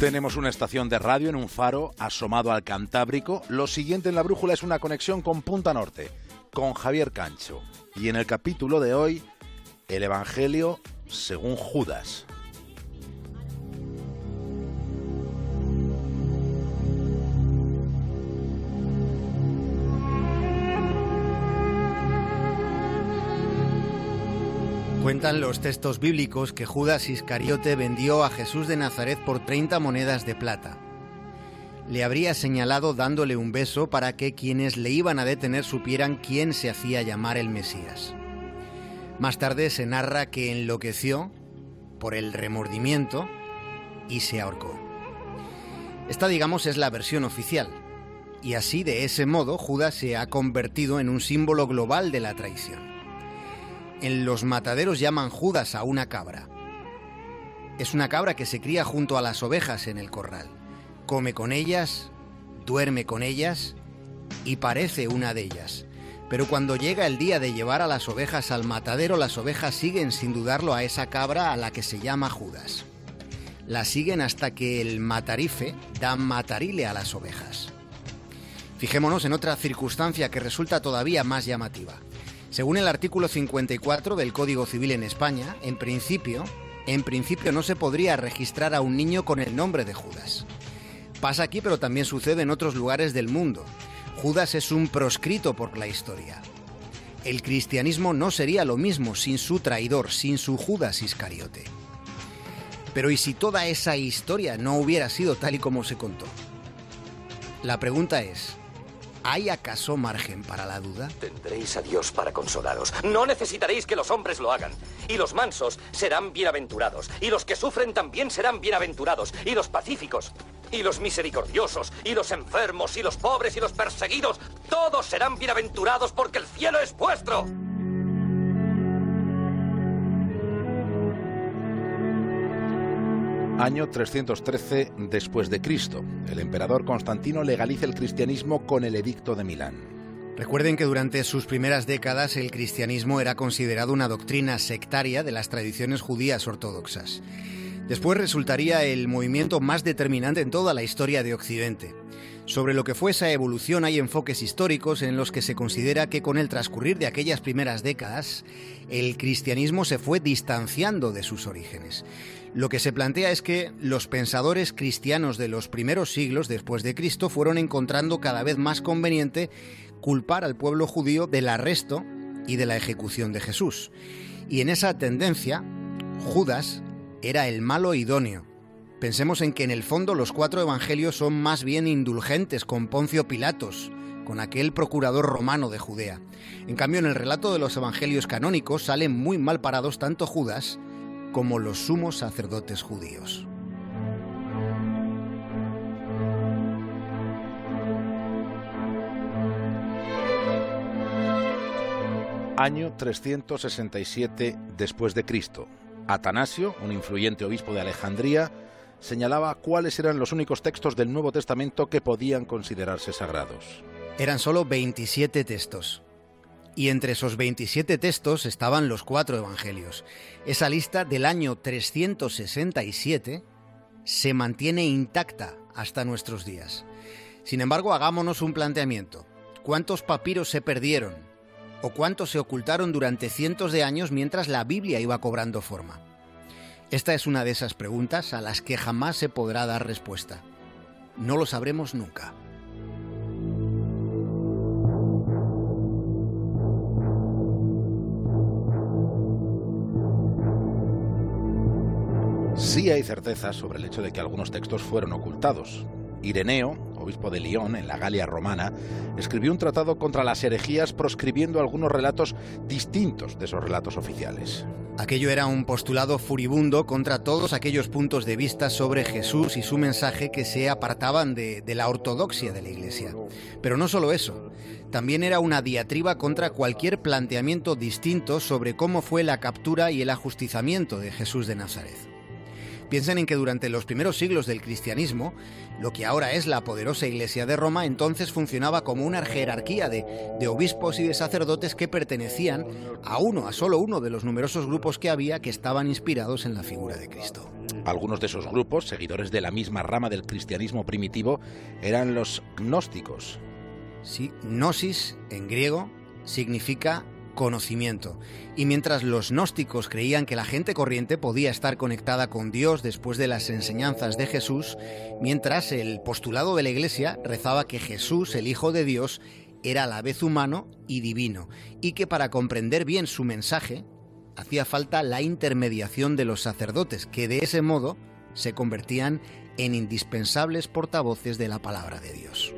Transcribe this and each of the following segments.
Tenemos una estación de radio en un faro asomado al Cantábrico. Lo siguiente en la brújula es una conexión con Punta Norte, con Javier Cancho. Y en el capítulo de hoy, el Evangelio según Judas. Cuentan los textos bíblicos que Judas Iscariote vendió a Jesús de Nazaret por 30 monedas de plata. Le habría señalado dándole un beso para que quienes le iban a detener supieran quién se hacía llamar el Mesías. Más tarde se narra que enloqueció por el remordimiento y se ahorcó. Esta, digamos, es la versión oficial. Y así, de ese modo, Judas se ha convertido en un símbolo global de la traición. En los mataderos llaman Judas a una cabra. Es una cabra que se cría junto a las ovejas en el corral. Come con ellas, duerme con ellas y parece una de ellas. Pero cuando llega el día de llevar a las ovejas al matadero, las ovejas siguen sin dudarlo a esa cabra a la que se llama Judas. La siguen hasta que el matarife da matarile a las ovejas. Fijémonos en otra circunstancia que resulta todavía más llamativa. Según el artículo 54 del Código Civil en España, en principio, en principio no se podría registrar a un niño con el nombre de Judas. Pasa aquí, pero también sucede en otros lugares del mundo. Judas es un proscrito por la historia. El cristianismo no sería lo mismo sin su traidor, sin su Judas Iscariote. Pero ¿y si toda esa historia no hubiera sido tal y como se contó? La pregunta es, ¿Hay acaso margen para la duda? Tendréis a Dios para consolaros. No necesitaréis que los hombres lo hagan. Y los mansos serán bienaventurados. Y los que sufren también serán bienaventurados. Y los pacíficos. Y los misericordiosos. Y los enfermos. Y los pobres. Y los perseguidos. Todos serán bienaventurados porque el cielo es vuestro. Año 313 después de Cristo. El emperador Constantino legaliza el cristianismo con el edicto de Milán. Recuerden que durante sus primeras décadas el cristianismo era considerado una doctrina sectaria de las tradiciones judías ortodoxas. Después resultaría el movimiento más determinante en toda la historia de Occidente. Sobre lo que fue esa evolución hay enfoques históricos en los que se considera que con el transcurrir de aquellas primeras décadas, el cristianismo se fue distanciando de sus orígenes. Lo que se plantea es que los pensadores cristianos de los primeros siglos después de Cristo fueron encontrando cada vez más conveniente culpar al pueblo judío del arresto y de la ejecución de Jesús. Y en esa tendencia, Judas era el malo idóneo. Pensemos en que en el fondo los cuatro evangelios son más bien indulgentes con Poncio Pilatos, con aquel procurador romano de Judea. En cambio, en el relato de los evangelios canónicos salen muy mal parados tanto Judas como los sumos sacerdotes judíos. Año 367 después de Cristo. Atanasio, un influyente obispo de Alejandría, señalaba cuáles eran los únicos textos del Nuevo Testamento que podían considerarse sagrados. Eran solo 27 textos. Y entre esos 27 textos estaban los cuatro evangelios. Esa lista del año 367 se mantiene intacta hasta nuestros días. Sin embargo, hagámonos un planteamiento. ¿Cuántos papiros se perdieron? ¿O cuántos se ocultaron durante cientos de años mientras la Biblia iba cobrando forma? Esta es una de esas preguntas a las que jamás se podrá dar respuesta. No lo sabremos nunca. Sí hay certeza sobre el hecho de que algunos textos fueron ocultados. Ireneo, obispo de Lyon, en la Galia romana, escribió un tratado contra las herejías proscribiendo algunos relatos distintos de esos relatos oficiales. Aquello era un postulado furibundo contra todos aquellos puntos de vista sobre Jesús y su mensaje que se apartaban de, de la ortodoxia de la Iglesia. Pero no solo eso, también era una diatriba contra cualquier planteamiento distinto sobre cómo fue la captura y el ajustizamiento de Jesús de Nazaret. Piensen en que durante los primeros siglos del cristianismo, lo que ahora es la poderosa Iglesia de Roma entonces funcionaba como una jerarquía de, de, obispos y de sacerdotes que pertenecían a uno, a solo uno de los numerosos grupos que había que estaban inspirados en la figura de Cristo. Algunos de esos grupos, seguidores de la misma rama del cristianismo primitivo, eran los gnósticos. Sí, gnosis en griego significa conocimiento. Y mientras los gnósticos creían que la gente corriente podía estar conectada con Dios después de las enseñanzas de Jesús, mientras el postulado de la Iglesia rezaba que Jesús, el Hijo de Dios, era a la vez humano y divino, y que para comprender bien su mensaje hacía falta la intermediación de los sacerdotes, que de ese modo se convertían en indispensables portavoces de la palabra de Dios.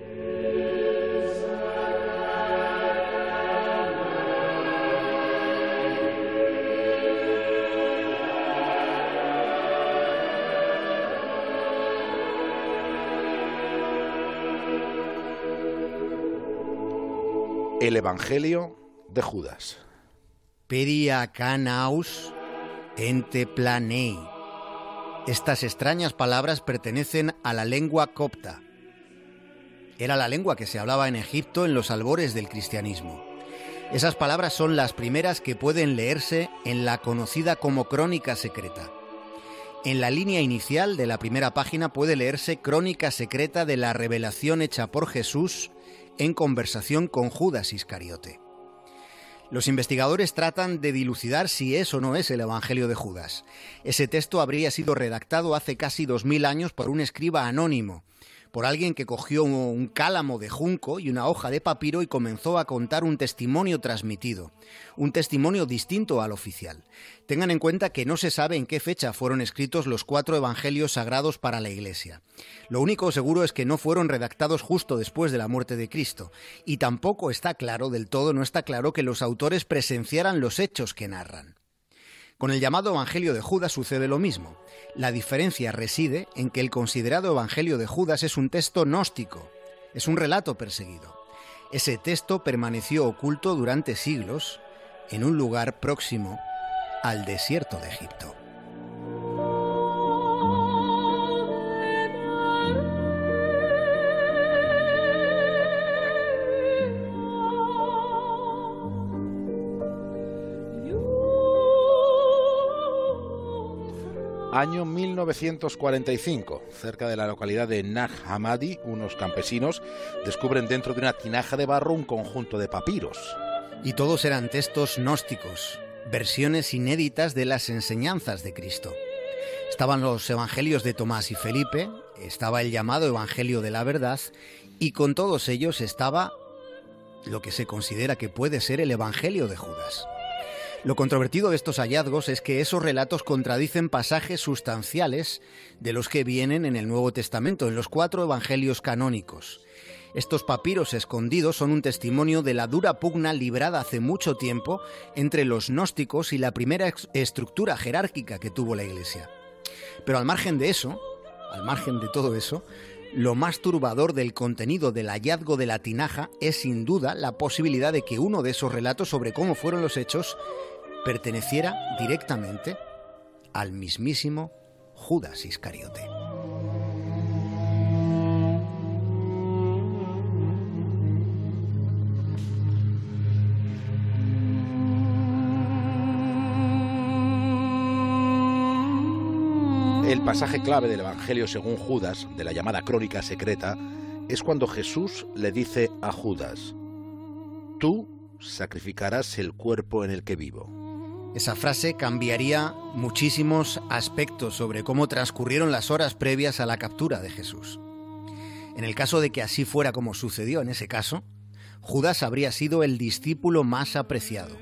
El Evangelio de Judas. Periacanaus ente planei. Estas extrañas palabras pertenecen a la lengua copta. Era la lengua que se hablaba en Egipto en los albores del cristianismo. Esas palabras son las primeras que pueden leerse en la conocida como Crónica Secreta. En la línea inicial de la primera página puede leerse Crónica Secreta de la revelación hecha por Jesús en conversación con Judas Iscariote. Los investigadores tratan de dilucidar si es o no es el Evangelio de Judas. Ese texto habría sido redactado hace casi dos mil años por un escriba anónimo, por alguien que cogió un cálamo de junco y una hoja de papiro y comenzó a contar un testimonio transmitido, un testimonio distinto al oficial. Tengan en cuenta que no se sabe en qué fecha fueron escritos los cuatro evangelios sagrados para la Iglesia. Lo único seguro es que no fueron redactados justo después de la muerte de Cristo, y tampoco está claro del todo, no está claro que los autores presenciaran los hechos que narran. Con el llamado Evangelio de Judas sucede lo mismo. La diferencia reside en que el considerado Evangelio de Judas es un texto gnóstico, es un relato perseguido. Ese texto permaneció oculto durante siglos en un lugar próximo al desierto de Egipto. Año 1945, cerca de la localidad de Nag Hammadi, unos campesinos descubren dentro de una tinaja de barro un conjunto de papiros. Y todos eran textos gnósticos, versiones inéditas de las enseñanzas de Cristo. Estaban los evangelios de Tomás y Felipe, estaba el llamado Evangelio de la Verdad, y con todos ellos estaba lo que se considera que puede ser el Evangelio de Judas. Lo controvertido de estos hallazgos es que esos relatos contradicen pasajes sustanciales de los que vienen en el Nuevo Testamento, en los cuatro evangelios canónicos. Estos papiros escondidos son un testimonio de la dura pugna librada hace mucho tiempo entre los gnósticos y la primera estructura jerárquica que tuvo la Iglesia. Pero al margen de eso, al margen de todo eso, lo más turbador del contenido del hallazgo de la tinaja es sin duda la posibilidad de que uno de esos relatos sobre cómo fueron los hechos perteneciera directamente al mismísimo Judas Iscariote. El pasaje clave del Evangelio según Judas, de la llamada crónica secreta, es cuando Jesús le dice a Judas, Tú sacrificarás el cuerpo en el que vivo. Esa frase cambiaría muchísimos aspectos sobre cómo transcurrieron las horas previas a la captura de Jesús. En el caso de que así fuera como sucedió en ese caso, Judas habría sido el discípulo más apreciado,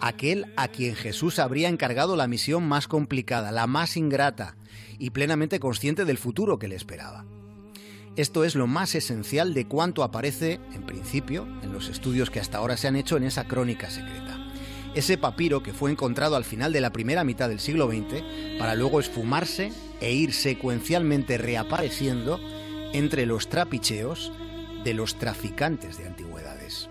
aquel a quien Jesús habría encargado la misión más complicada, la más ingrata, y plenamente consciente del futuro que le esperaba. Esto es lo más esencial de cuanto aparece, en principio, en los estudios que hasta ahora se han hecho en esa crónica secreta ese papiro que fue encontrado al final de la primera mitad del siglo XX para luego esfumarse e ir secuencialmente reapareciendo entre los trapicheos de los traficantes de antigüedades.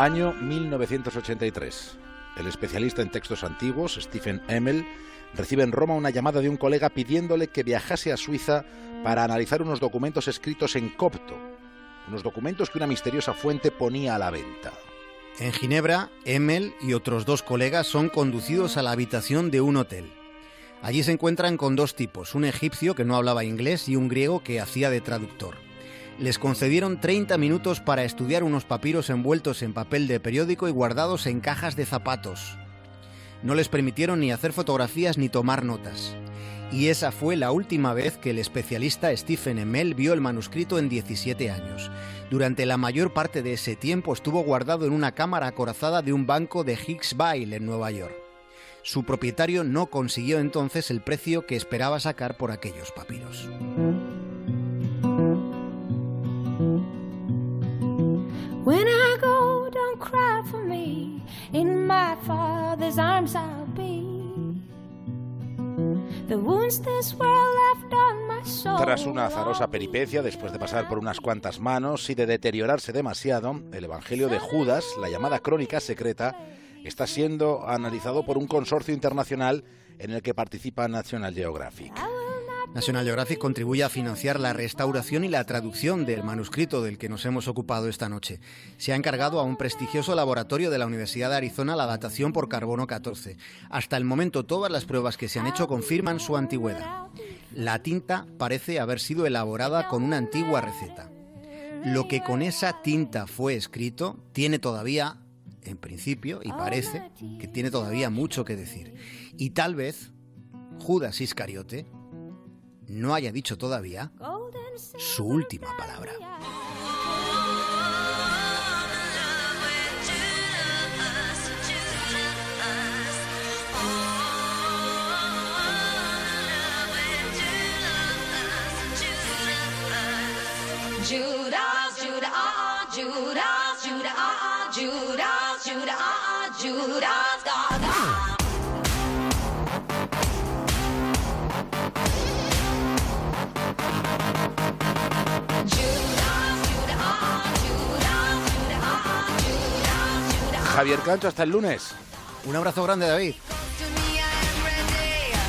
Año 1983. El especialista en textos antiguos, Stephen Emmel, recibe en Roma una llamada de un colega pidiéndole que viajase a Suiza para analizar unos documentos escritos en copto, unos documentos que una misteriosa fuente ponía a la venta. En Ginebra, Emel y otros dos colegas son conducidos a la habitación de un hotel. Allí se encuentran con dos tipos, un egipcio que no hablaba inglés y un griego que hacía de traductor. Les concedieron 30 minutos para estudiar unos papiros envueltos en papel de periódico y guardados en cajas de zapatos. No les permitieron ni hacer fotografías ni tomar notas. Y esa fue la última vez que el especialista Stephen Emel vio el manuscrito en 17 años. Durante la mayor parte de ese tiempo estuvo guardado en una cámara acorazada de un banco de Hicksville en Nueva York. Su propietario no consiguió entonces el precio que esperaba sacar por aquellos papiros. Tras una azarosa peripecia, después de pasar por unas cuantas manos y de deteriorarse demasiado, el Evangelio de Judas, la llamada crónica secreta, está siendo analizado por un consorcio internacional en el que participa National Geographic. National Geographic contribuye a financiar la restauración y la traducción del manuscrito del que nos hemos ocupado esta noche. Se ha encargado a un prestigioso laboratorio de la Universidad de Arizona la datación por carbono 14. Hasta el momento todas las pruebas que se han hecho confirman su antigüedad. La tinta parece haber sido elaborada con una antigua receta. Lo que con esa tinta fue escrito tiene todavía, en principio, y parece que tiene todavía mucho que decir. Y tal vez Judas Iscariote no haya dicho todavía su última palabra. Javier Cancho, hasta el lunes. Un abrazo grande, David.